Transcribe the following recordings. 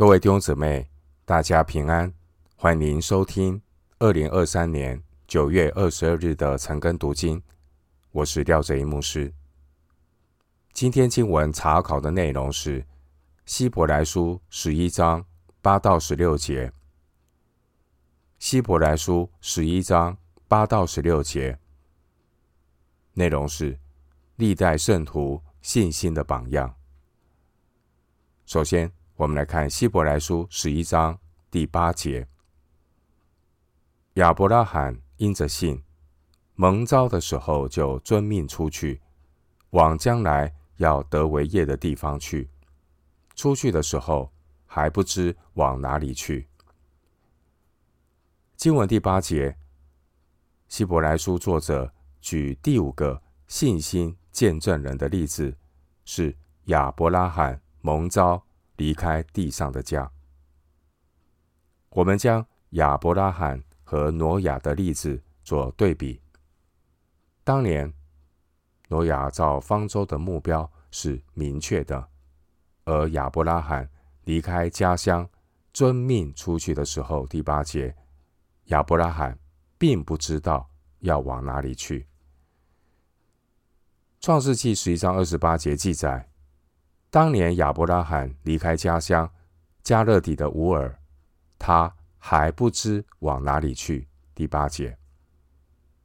各位弟兄姊妹，大家平安，欢迎收听二零二三年九月二十二日的晨更读经。我是廖哲一牧师。今天经文查考的内容是希伯来书十一章八到十六节。希伯来书十一章八到十六节内容是历代圣徒信心的榜样。首先，我们来看希伯来书十一章第八节：亚伯拉罕因着信，蒙召的时候就遵命出去，往将来要得为业的地方去。出去的时候还不知往哪里去。经文第八节，希伯来书作者举第五个信心见证人的例子，是亚伯拉罕蒙召。离开地上的家，我们将亚伯拉罕和挪亚的例子做对比。当年挪亚造方舟的目标是明确的，而亚伯拉罕离开家乡遵命出去的时候，第八节，亚伯拉罕并不知道要往哪里去。创世记十一章二十八节记载。当年亚伯拉罕离开家乡加勒底的乌尔，他还不知往哪里去。第八节，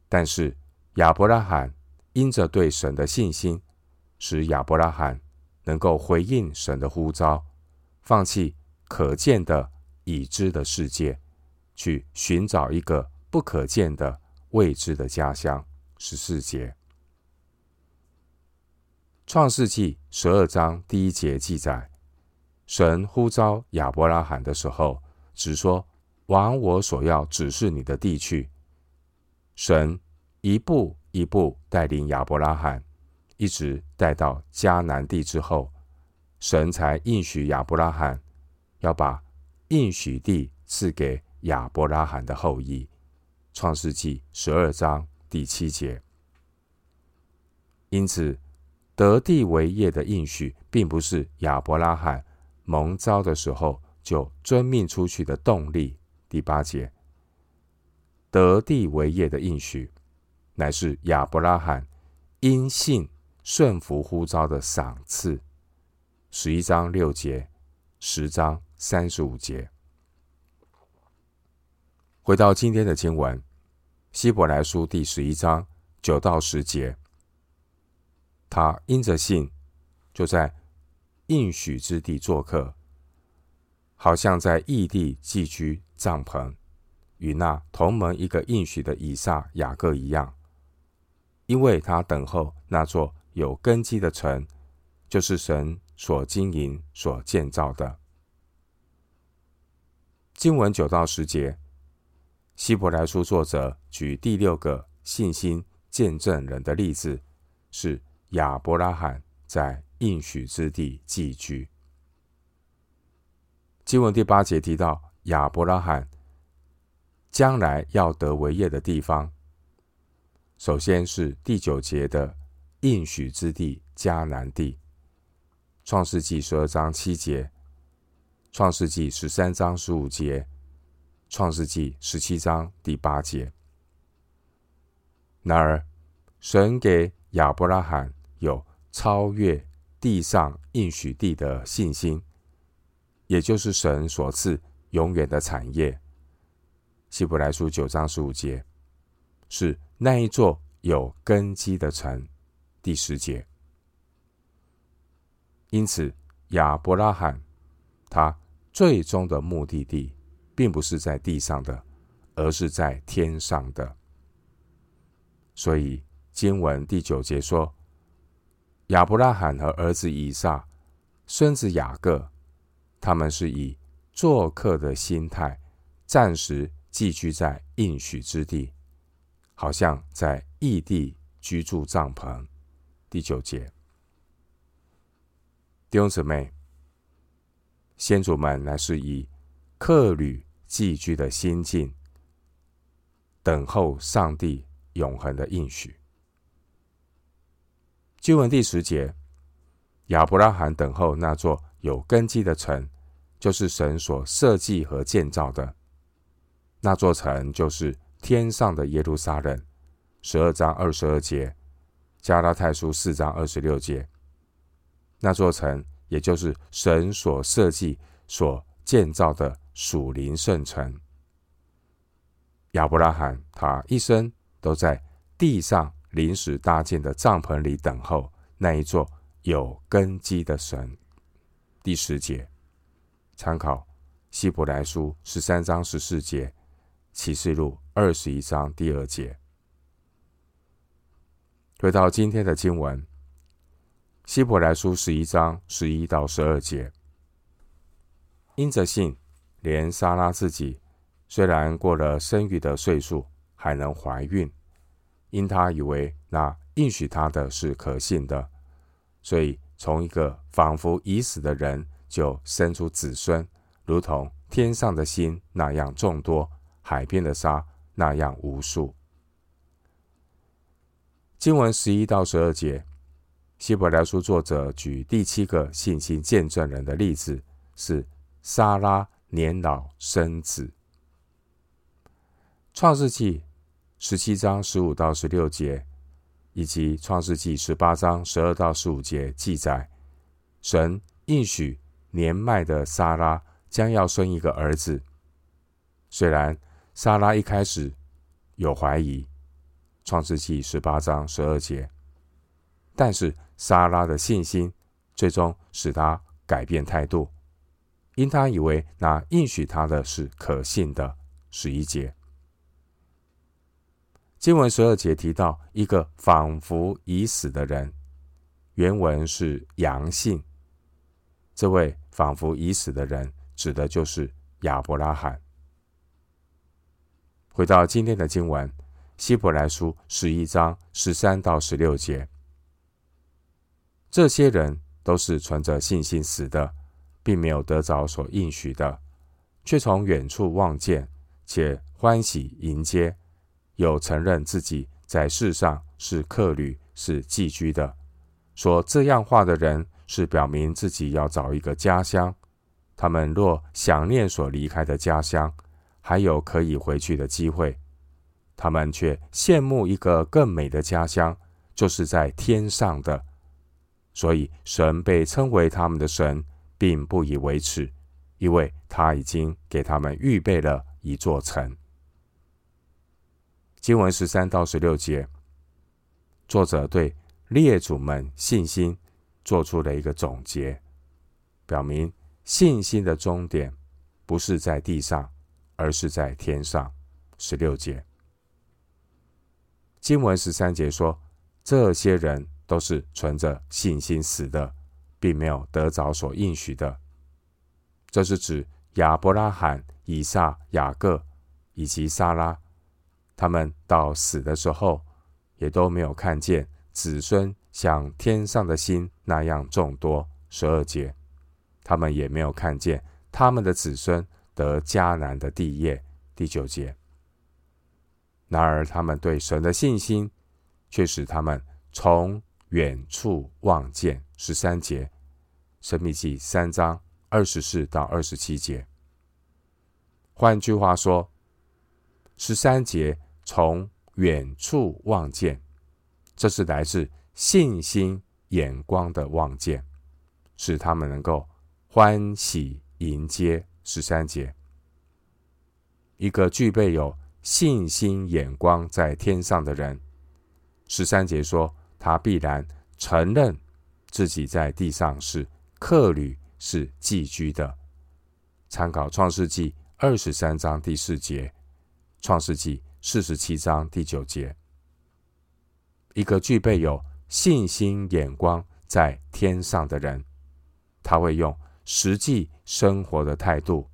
但是亚伯拉罕因着对神的信心，使亚伯拉罕能够回应神的呼召，放弃可见的已知的世界，去寻找一个不可见的未知的家乡。十四节。创世纪十二章第一节记载，神呼召亚伯拉罕的时候，只说：“往我所要指示你的地去。”神一步一步带领亚伯拉罕，一直带到迦南地之后，神才应许亚伯拉罕要把应许地赐给亚伯拉罕的后裔。创世纪十二章第七节。因此。得地为业的应许，并不是亚伯拉罕蒙召的时候就遵命出去的动力。第八节，得地为业的应许，乃是亚伯拉罕因信顺服呼召的赏赐。十一章六节，十章三十五节。回到今天的经文，希伯来书第十一章九到十节。他因着信，就在应许之地做客，好像在异地寄居帐篷，与那同门一个应许的以撒、雅各一样，因为他等候那座有根基的城，就是神所经营、所建造的。经文九到十节，希伯来书作者举第六个信心见证人的例子是。亚伯拉罕在应许之地寄居。经文第八节提到亚伯拉罕将来要得为业的地方，首先是第九节的应许之地迦南地。创世纪十二章七节，创世纪十三章十五节，创世纪十七章第八节。然而，神给亚伯拉罕。有超越地上应许地的信心，也就是神所赐永远的产业。希伯来书九章十五节是那一座有根基的城。第十节，因此亚伯拉罕他最终的目的地，并不是在地上的，而是在天上的。所以经文第九节说。亚伯拉罕和儿子以撒、孙子雅各，他们是以做客的心态，暂时寄居在应许之地，好像在异地居住帐篷。第九节，弟兄姊妹，先祖们乃是以客旅寄居的心境，等候上帝永恒的应许。经文第十节，亚伯拉罕等候那座有根基的城，就是神所设计和建造的。那座城就是天上的耶路撒冷。十二章二十二节，加拉太书四章二十六节。那座城，也就是神所设计、所建造的属灵圣城。亚伯拉罕他一生都在地上临时搭建的帐篷里等候那一座有根基的神。第十节，参考希伯来书十三章十四节，启示录二十一章第二节。回到今天的经文，希伯来书十一章十一到十二节，因着信，连撒拉自己。虽然过了生育的岁数，还能怀孕，因他以为那应许他的是可信的，所以从一个仿佛已死的人就生出子孙，如同天上的星那样众多，海边的沙那样无数。经文十一到十二节，希伯来书作者举第七个信心见证人的例子，是撒拉年老生子。创世纪十七章十五到十六节，以及创世纪十八章十二到十五节记载，神应许年迈的撒拉将要生一个儿子。虽然撒拉一开始有怀疑，创世纪十八章十二节，但是撒拉的信心最终使他改变态度，因他以为那应许他的是可信的。十一节。经文十二节提到一个仿佛已死的人，原文是阳性。这位仿佛已死的人，指的就是亚伯拉罕。回到今天的经文，希伯来书十一章十三到十六节，这些人都是存着信心死的，并没有得着所应许的，却从远处望见，且欢喜迎接。有承认自己在世上是客旅，是寄居的。说这样话的人，是表明自己要找一个家乡。他们若想念所离开的家乡，还有可以回去的机会，他们却羡慕一个更美的家乡，就是在天上的。所以神被称为他们的神，并不以为耻，因为他已经给他们预备了一座城。经文十三到十六节，作者对列祖们信心做出了一个总结，表明信心的终点不是在地上，而是在天上。十六节，经文十三节说，这些人都是存着信心死的，并没有得着所应许的。这是指亚伯拉罕、以撒、雅各以及撒拉。他们到死的时候，也都没有看见子孙像天上的星那样众多。十二节，他们也没有看见他们的子孙得迦南的地业。第九节，然而他们对神的信心，却使他们从远处望见。十三节，申命记三章二十四到二十七节。换句话说，十三节。从远处望见，这是来自信心眼光的望见，使他们能够欢喜迎接。十三节，一个具备有信心眼光在天上的人，十三节说，他必然承认自己在地上是客旅，是寄居的。参考创世纪二十三章第四节，创世纪。四十七章第九节，一个具备有信心眼光在天上的人，他会用实际生活的态度，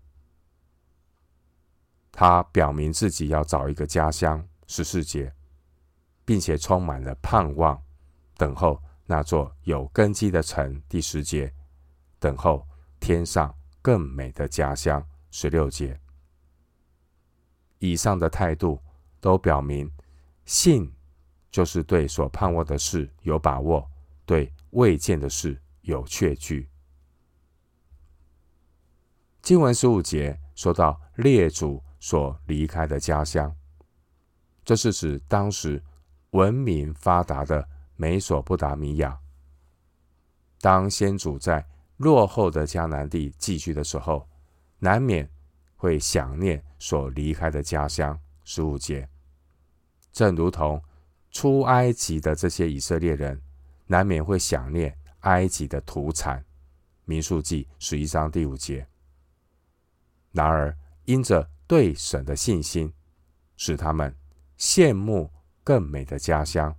他表明自己要找一个家乡。十四节，并且充满了盼望，等候那座有根基的城。第十节，等候天上更美的家乡。十六节，以上的态度。都表明，信就是对所盼望的事有把握，对未见的事有确据。经文十五节说到列祖所离开的家乡，这是指当时文明发达的美索不达米亚。当先祖在落后的迦南地寄居的时候，难免会想念所离开的家乡。十五节，正如同出埃及的这些以色列人，难免会想念埃及的土产。民数记十一章第五节。然而，因着对神的信心，使他们羡慕更美的家乡，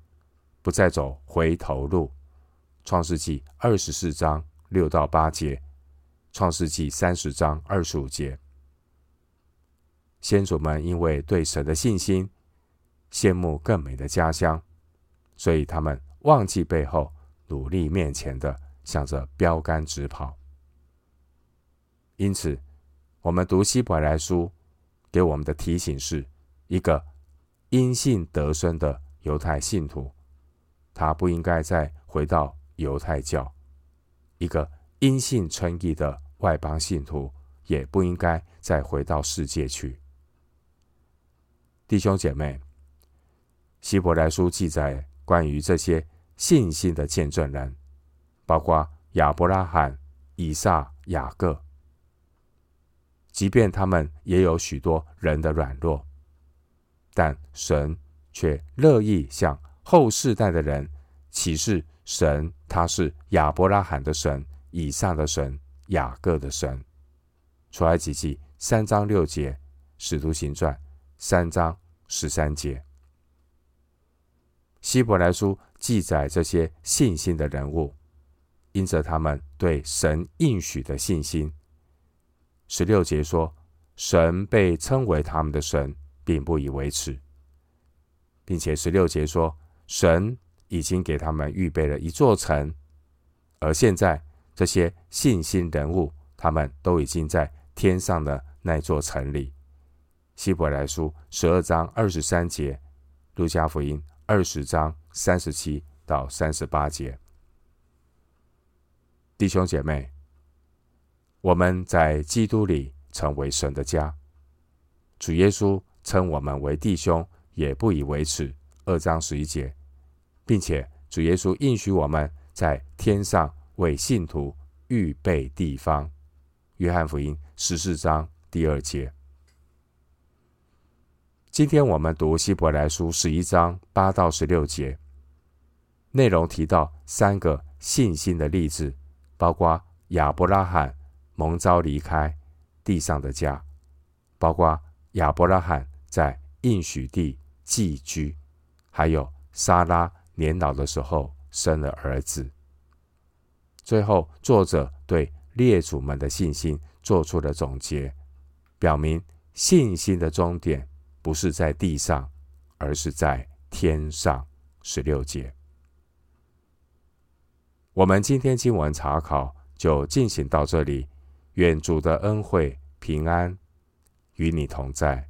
不再走回头路。创世记二十四章六到八节，创世记三十章二十五节。先祖们因为对神的信心，羡慕更美的家乡，所以他们忘记背后，努力面前的，向着标杆直跑。因此，我们读希伯来书给我们的提醒是：一个因信得生的犹太信徒，他不应该再回到。犹太教，一个因信称义的外邦信徒，也不应该再回到世界去。弟兄姐妹，希伯来书记载关于这些信心的见证人，包括亚伯拉罕、以撒、雅各，即便他们也有许多人的软弱，但神却乐意向后世代的人启示。神，他是亚伯拉罕的神，以撒的神，雅各的神。出埃及记三章六节，使徒行传三章十三节。希伯来书记载这些信心的人物，因着他们对神应许的信心。十六节说，神被称为他们的神，并不以为耻，并且十六节说，神。已经给他们预备了一座城，而现在这些信心人物，他们都已经在天上的那座城里。希伯来书十二章二十三节，路加福音二十章三十七到三十八节。弟兄姐妹，我们在基督里成为神的家，主耶稣称我们为弟兄，也不以为耻。二章十一节。并且主耶稣应许我们在天上为信徒预备地方。约翰福音十四章第二节。今天我们读希伯来书十一章八到十六节，内容提到三个信心的例子，包括亚伯拉罕蒙召离开地上的家，包括亚伯拉罕在应许地寄居，还有撒拉。年老的时候生了儿子。最后，作者对列祖们的信心做出了总结，表明信心的终点不是在地上，而是在天上。十六节。我们今天经文查考就进行到这里，愿主的恩惠平安与你同在。